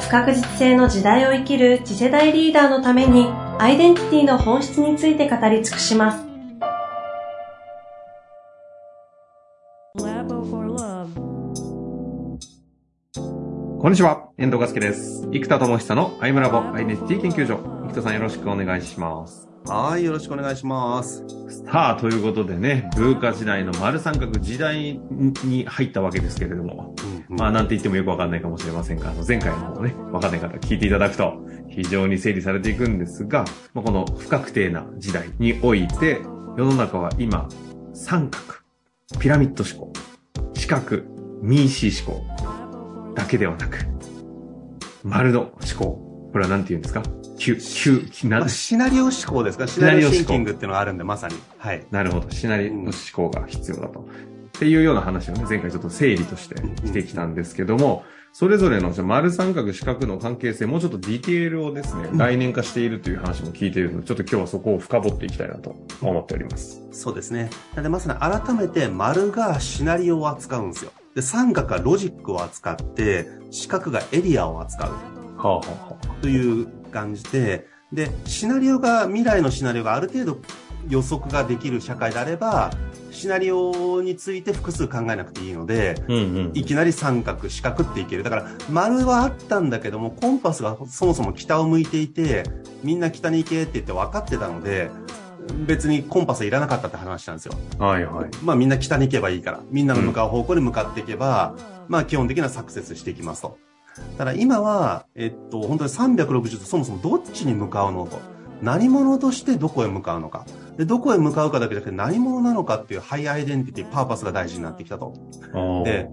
不確実性の時代を生きる次世代リーダーのためにアイデンティティの本質について語り尽くします。こんにちは、遠藤和樹です。生田智久のアイムラボアイデンティティ研究所。生田さんよろしくお願いします。はい、よろしくお願いします。さあ、ということでね、文化時代の丸三角時代に入ったわけですけれども、まあ、なんて言ってもよくわかんないかもしれませんが、あの前回の方ね、わかんない方聞いていただくと、非常に整理されていくんですが、まあ、この不確定な時代において、世の中は今、三角、ピラミッド思考、四角、民主思考、だけではなく、丸の思考。これは何て言うんですか？急、急、な、まあ、シナリオ思考ですか？シナリオシンキングっていうのがあるんで、まさに。はい。なるほど。シナリオ思考が必要だと。っていうような話をね、前回ちょっと整理としてしてきたんですけども、それぞれの丸三角四角の関係性、もうちょっとディテールをですね、概念化しているという話も聞いているので、ちょっと今日はそこを深掘っていきたいなと思っております。そうですね。なのでまさに改めて丸がシナリオを扱うんですよ。で、三角がロジックを扱って、四角がエリアを扱う。はあはあ、という感じで、で、シナリオが、未来のシナリオがある程度予測ができる社会であれば、シナリオについて複数考えなくていいので、うんうん、いきなり三角、四角っていける。だから、丸はあったんだけども、コンパスがそもそも北を向いていて、みんな北に行けって言って分かってたので、別にコンパスいらなかったって話なんですよ。はいはい。まあみんな北に行けばいいから、みんなの向かう方向に向かっていけば、うん、まあ基本的なサクセスしていきますと。ただ今は、えっと、本当に360度そもそもどっちに向かうのと。何者としてどこへ向かうのか。で、どこへ向かうかだけじゃなくて何者なのかっていうハイアイデンティティ、パーパスが大事になってきたと。で、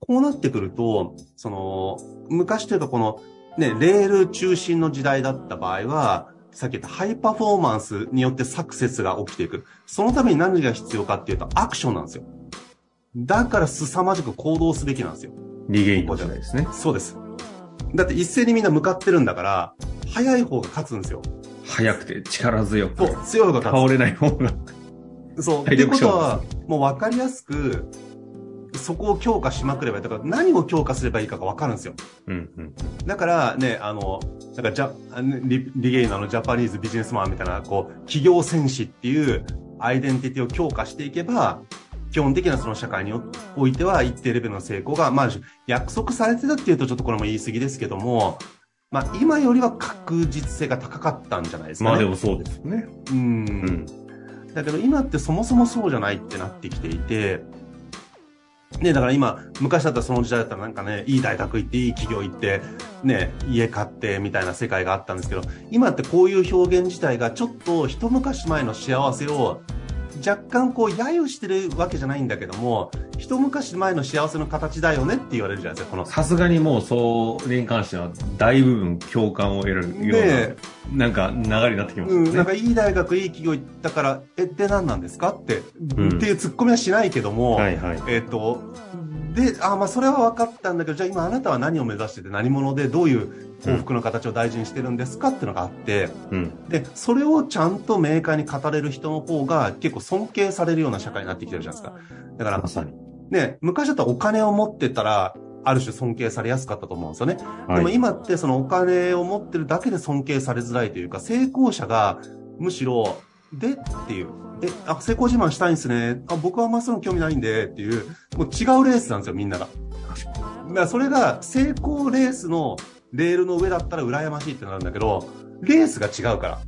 こうなってくると、その、昔というかこの、ね、レール中心の時代だった場合は、さっき言ったハイパフォーマンスによってサクセスが起きていく。そのために何が必要かっていうと、アクションなんですよ。だから凄まじく行動すべきなんですよ。リゲインじゃないですね。そうです。だって一斉にみんな向かってるんだから、早い方が勝つんですよ。早くて力強く。そう、強い方が。倒れない方が。そう。ってことは、もう分かりやすく、そこを強化しまくればいい。だから何を強化すればいいかが分かるんですよ。うんうん。だからね、あの、なんかジャ、リリゲイナーのジャパニーズビジネスマンみたいな、こう、企業戦士っていうアイデンティティを強化していけば、基本的なその社会においては一定レベルの成功が、まあ、約束されてたっていうとちょっとこれも言い過ぎですけども、まあ、今よりは確実性が高かったんじゃないですかね。まあでもそうですね。うん。うん。だけど今ってそもそもそうじゃないってなってきていて、ね、だから今、昔だったらその時代だったらなんかね、いい大学行って、いい企業行って、ね、家買ってみたいな世界があったんですけど、今ってこういう表現自体がちょっと一昔前の幸せを若干こう揶揄してるわけじゃないんだけども一昔前の幸せの形だよねって言われるじゃないですかこの。さすがにもうそれに関しては大部分共感を得るような、なんか流れになってきますね、うん、なんかいい大学いい企業行ったからえで何なんですか？って、うん、っていうツッコミはしないけども、はいはい、えっ、ー、とで、あ、まあ、それは分かったんだけど、じゃあ今あなたは何を目指してて何者でどういう幸福の形を大事にしてるんですか？っていうのがあって、うん、で、それをちゃんと明快に語れる人の方が結構尊敬されるような社会になってきてるじゃないですか。だから、まさに。ね、昔だったらお金を持ってたら、ある種尊敬されやすかったと思うんですよね。はい、でも今ってそのお金を持ってるだけで尊敬されづらいというか、成功者がむしろ、でっていう、え、あ、成功自慢したいんですね。あ、僕はまっすぐ興味ないんでっていう、もう違うレースなんですよ、みんなが。だからそれが成功レースのレールの上だったら羨ましいってなるんだけど、レースが違うから。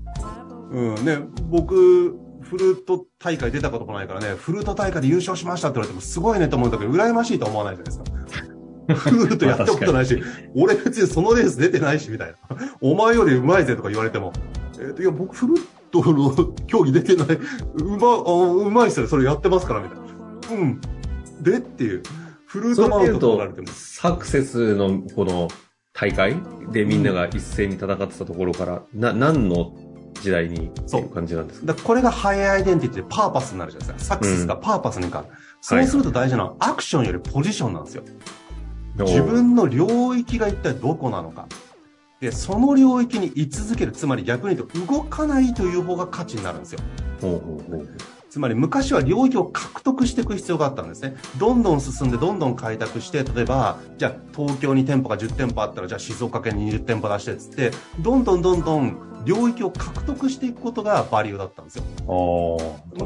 うん、ね、僕、フルート大会出たこともないからね、フルート大会で優勝しましたって言われてもすごいねと思うんだけど、羨ましいと思わないじゃないですか。フルートやったことないし、俺別にそのレース出てないし、みたいな。お前より上手いぜとか言われても、えっ、ー、と、いや、僕フルートの競技出てない、うま、うまいっすよ、それやってますから、みたいな。うん。でっていう。フルートマウント取られても。サクセスの、この、大会でみんなが一斉に戦ってたところから、な、何の時代にっていう感じなんですかこれがハイアイデンティティでパーパスになるじゃないですか。サクセスがパーパスに変わる。うん、そうすると大事なのはアクションよりポジションなんですよ。自分の領域が一体どこなのか。で、その領域に居続ける、つまり逆に言うと動かないという方が価値になるんですよ。ほうほうほうつまり昔は領域を獲得していく必要があったんですね。どんどん進んでどんどん開拓して、例えば、じゃあ東京に店舗が10店舗あったら、じゃあ静岡県に20店舗出してっつって、どんどんどんどん領域を獲得していくことがバリューだったんですよ。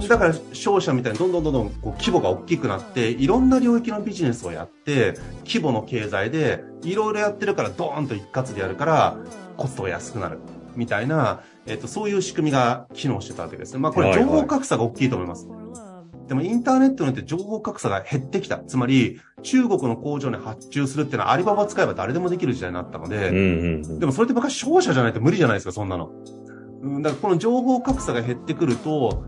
だから商社みたいにどんどんどんどんこう規模が大きくなって、いろんな領域のビジネスをやって、規模の経済でいろいろやってるからドーンと一括でやるから、コストが安くなる。みたいな、えっ、と、そういう仕組みが機能してたわけですね。まあこれ情報格差が大きいと思います。はいはい、でもインターネットによって情報格差が減ってきた。つまり、中国の工場に発注するっていうのはアリババ使えば誰でもできる時代になったので、うんうんうん、でもそれって昔商社じゃないと無理じゃないですか、そんなの。だからこの情報格差が減ってくると、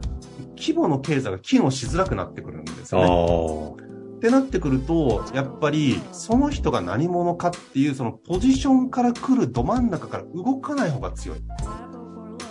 規模の経済が機能しづらくなってくるんですよね。ってなってくると、やっぱり、その人が何者かっていう、そのポジションから来るど真ん中から動かない方が強い。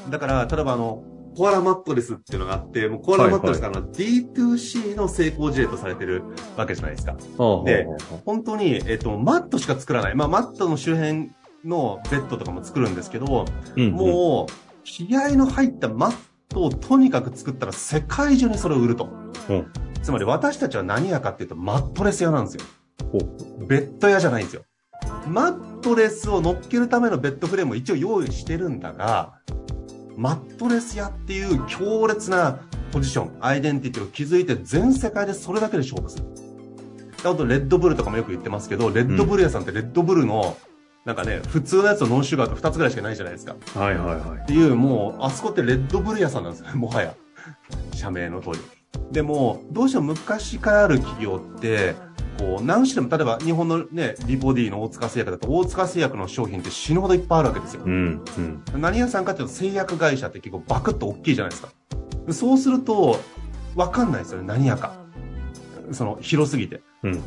だから、例えばあの、コアラマットレスっていうのがあって、もうコアラマットレスからの D2C の成功事例とされてるわけじゃないですか。で、本当に、えっと、マットしか作らない。まあ、マットの周辺のベッドとかも作るんですけど、うんうん、もう、気合の入ったマットをとにかく作ったら世界中にそれを売ると。うんつまり私たちは何屋かっていうとマットレス屋なんですよ。ベッド屋じゃないんですよ。マットレスを乗っけるためのベッドフレームを一応用意してるんだが、マットレス屋っていう強烈なポジション、アイデンティティを築いて全世界でそれだけで勝負する。あと、レッドブルとかもよく言ってますけど、レッドブル屋さんってレッドブルの、なんかね、普通のやつとノンシュガーと2つぐらいしかないじゃないですか。はいはいはい。っていう、もう、あそこってレッドブル屋さんなんですよ、もはや。社名の通り。でも、どうしても昔からある企業って、こう、何種類も、例えば日本のね、リボディの大塚製薬だと、大塚製薬の商品って死ぬほどいっぱいあるわけですよ。うん。うん、何屋さんかっていうと、製薬会社って結構バクッと大きいじゃないですか。そうすると、わかんないですよね、何屋か。その、広すぎて。うん。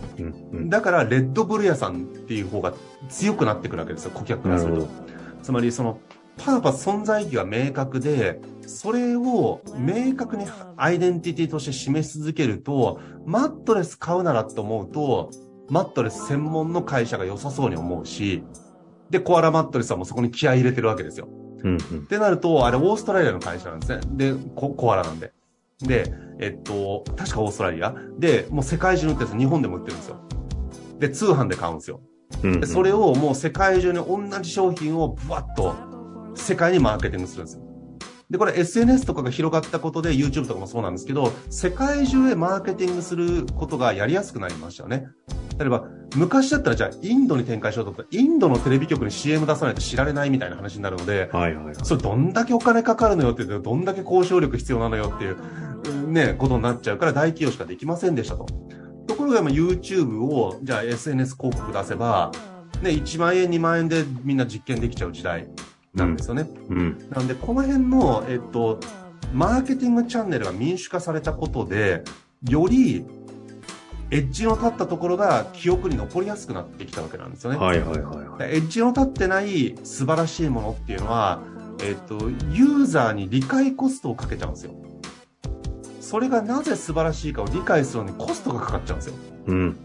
うん、だから、レッドブル屋さんっていう方が強くなってくるわけですよ、顧客からすると。つまり、その、パーパス存在意義が明確で、それを明確にアイデンティティとして示し続けると、マットレス買うならと思うと、マットレス専門の会社が良さそうに思うし、で、コアラマットレスはもうそこに気合い入れてるわけですよ。うん、うん、ってなると、あれオーストラリアの会社なんですね。で、ココアラなんで。で、えっと、確かオーストラリアで、もう世界中に売ってるんです日本でも売ってるんですよ。で、通販で買うんですよ。うん、うん、でそれをもう世界中に同じ商品をブワッと世界にマーケティングするんですよ。で、これ SNS とかが広がったことで YouTube とかもそうなんですけど、世界中へマーケティングすることがやりやすくなりましたよね。例えば、昔だったらじゃあインドに展開しようと思ったら、インドのテレビ局に CM 出さないと知られないみたいな話になるので、はいはいはい、それどんだけお金かかるのよってどんだけ交渉力必要なのよっていう、ね、ことになっちゃうから大企業しかできませんでしたと。ところが今 YouTube を、じゃあ SNS 広告出せば、ね、1万円2万円でみんな実験できちゃう時代なんですよね。うん、なんで、この辺の、えっと、マーケティングチャンネルが民主化されたことで、より、エッジの立ったところが記憶に残りやすくなってきたわけなんですよね。はいはいはい、はい。エッジの立ってない素晴らしいものっていうのは、えっと、ユーザーに理解コストをかけちゃうんですよ。それがなぜ素晴らしいかを理解するのにコストがかかっちゃうんですよ。うん。うん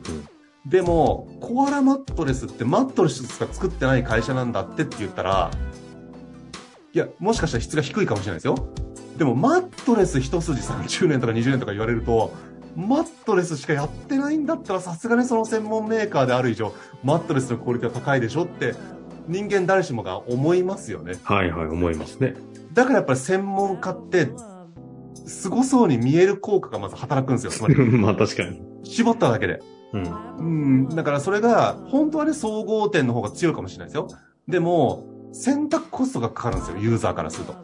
でも、コアラマットレスってマットレスしか作ってない会社なんだってって言ったら、いや、もしかしたら質が低いかもしれないですよ。でも、マットレス一筋30年とか20年とか言われると、マットレスしかやってないんだったら、さすがにその専門メーカーである以上、マットレスのクオリティは高いでしょって、人間誰しもが思いますよね。はいはい、思いますね。だからやっぱり専門家って、凄そうに見える効果がまず働くんですよ、つまり。まあ確かに。絞っただけで。うん。うん。だからそれが、本当はね、総合点の方が強いかもしれないですよ。でも、選択コストがかかるんですよ、ユーザーからすると。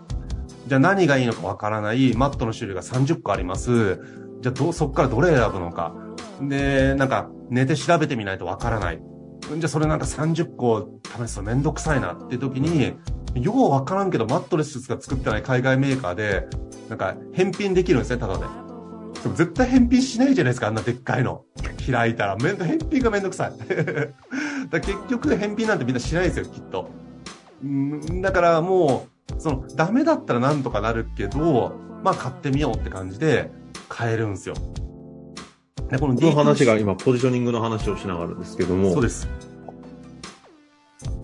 じゃあ何がいいのかわからない、マットの種類が30個あります。じゃあど、そっからどれ選ぶのか。で、なんか、寝て調べてみないとわからない。じゃあそれなんか30個試すとめんどくさいなって時に、ようわからんけど、マットレスが作ってない海外メーカーで、なんか、返品できるんですね、ただで。でも絶対返品しないじゃないですか、あんなでっかいの。開いたら。めん返品がめんどくさい。だ結局返品なんてみんなしないですよ、きっと。んだからもう、その、ダメだったらなんとかなるけど、まあ買ってみようって感じで買えるんですよ。で、この D の話が今、ポジショニングの話をしながらですけども。そうです。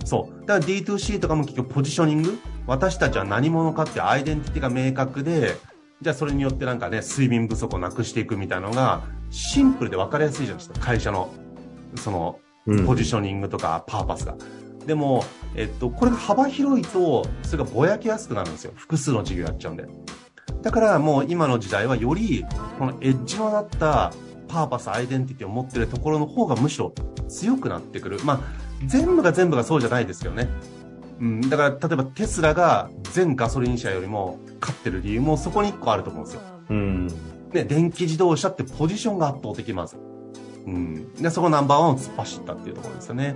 そう。だから D2C とかも結局ポジショニング？私たちは何者かってアイデンティティが明確で、じゃあそれによってなんかね、睡眠不足をなくしていくみたいなのが、シンプルで分かりやすいじゃないですか。会社の、その、ポジショニングとかパーパスが。うん、でも、えっと、これが幅広いと、それがぼやけやすくなるんですよ。複数の事業やっちゃうんで。だからもう今の時代はより、このエッジのなったパーパス、アイデンティティを持ってるところの方がむしろ強くなってくる。まあ、全部が全部がそうじゃないですけどね。うん、だから、例えばテスラが全ガソリン車よりも勝ってる理由もそこに一個あると思うんですよ。うん。ね、電気自動車ってポジションが圧倒的まず。うん。で、そこナンバーワンを突っ走ったっていうところですよね。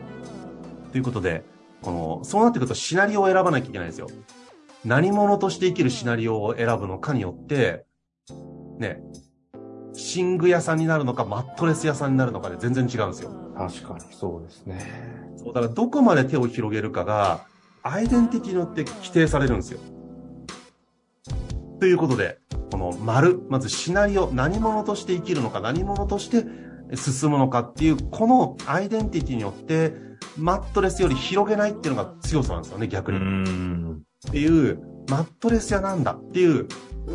ということで、この、そうなってくるとシナリオを選ばなきゃいけないんですよ。何者として生きるシナリオを選ぶのかによって、ね、寝具屋さんになるのか、マットレス屋さんになるのかで全然違うんですよ。確かに、そうですね。そう、だからどこまで手を広げるかが、アイデンティティによって規定されるんですよ。ということで、この丸、まずシナリオ、何者として生きるのか、何者として進むのかっていう、このアイデンティティによって、マットレスより広げないっていうのが強さなんですよね、逆に。っていう、マットレス屋なんだっていう、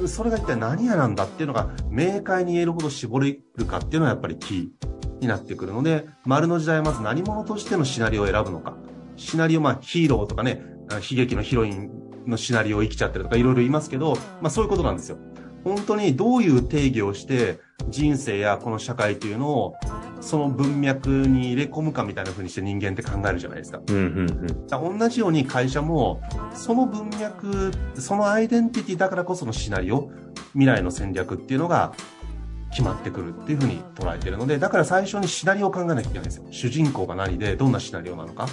それが一体何屋なんだっていうのが明快に言えるほど絞れるかっていうのはやっぱりキーになってくるので、丸の時代はまず何者としてのシナリオを選ぶのか。シナリオ、まあヒーローとかね、悲劇のヒロインのシナリオを生きちゃってるとかいろいろ言いますけど、まあそういうことなんですよ。本当にどういう定義をして人生やこの社会というのをその文脈に入れ込むかみたいな風にして人間って考えるじゃないですか。うんうんうん、同じように会社もその文脈、そのアイデンティティだからこそのシナリオ、未来の戦略っていうのが決まってくるっていう風に捉えてるので、だから最初にシナリオを考えなきゃいけないんですよ。主人公が何で、どんなシナリオなのか。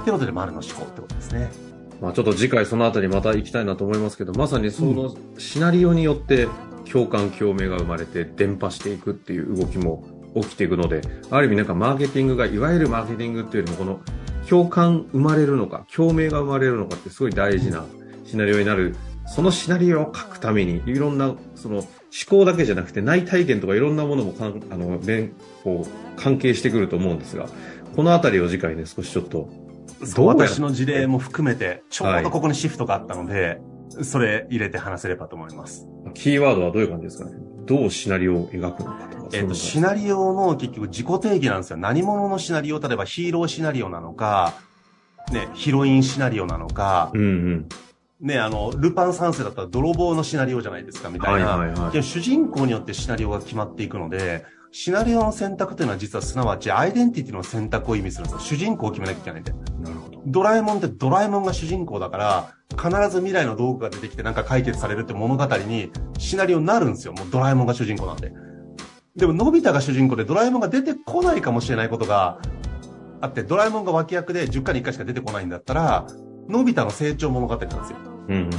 ってことで丸の思考ってことですね。まあちょっと次回そのあたりまた行きたいなと思いますけど、まさにそのシナリオによって共感共鳴が生まれて伝播していくっていう動きも起きていくので、ある意味なんかマーケティングが、いわゆるマーケティングっていうよりもこの共感生まれるのか、共鳴が生まれるのかってすごい大事なシナリオになる。そのシナリオを書くために、いろんな、その思考だけじゃなくて内体験とかいろんなものもかん、あの、連、こう、関係してくると思うんですが、このあたりを次回ね、少しちょっと私の事例も含めて、ちょうどここにシフトがあったので、はい、それ入れて話せればと思います。キーワードはどういう感じですかね？どうシナリオを描くのかとか。えっ、と、シナリオの結局自己定義なんですよ。何者のシナリオ、例えばヒーローシナリオなのか、ね、ヒロインシナリオなのか、うんうん。ね、あの、ルパン三世だったら泥棒のシナリオじゃないですか、みたいな。はいはいはい、主人公によってシナリオが決まっていくので、シナリオの選択というのは実はすなわちアイデンティティの選択を意味するんですよ。主人公を決めなきゃいけないんで。なるほど。ドラえもんってドラえもんが主人公だから、必ず未来の道具が出てきてなんか解決されるって物語にシナリオになるんですよ。もうドラえもんが主人公なんで。でも、のび太が主人公でドラえもんが出てこないかもしれないことがあって、ドラえもんが脇役で10回に1回しか出てこないんだったら、のび太の成長物語なんですよ。うん。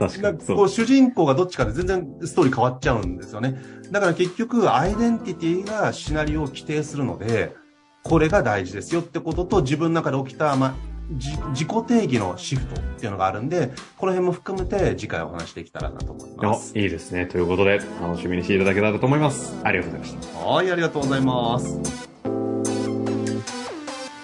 確かにこう主人公がどっちかで全然ストーリー変わっちゃうんですよね。だから結局、アイデンティティがシナリオを規定するので、これが大事ですよってことと、自分の中で起きた、まあ、自己定義のシフトっていうのがあるんで、この辺も含めて次回お話していけたらなと思います。いいですね。ということで、楽しみにしていただけたらと思います。ありがとうございました。はい、ありがとうございます。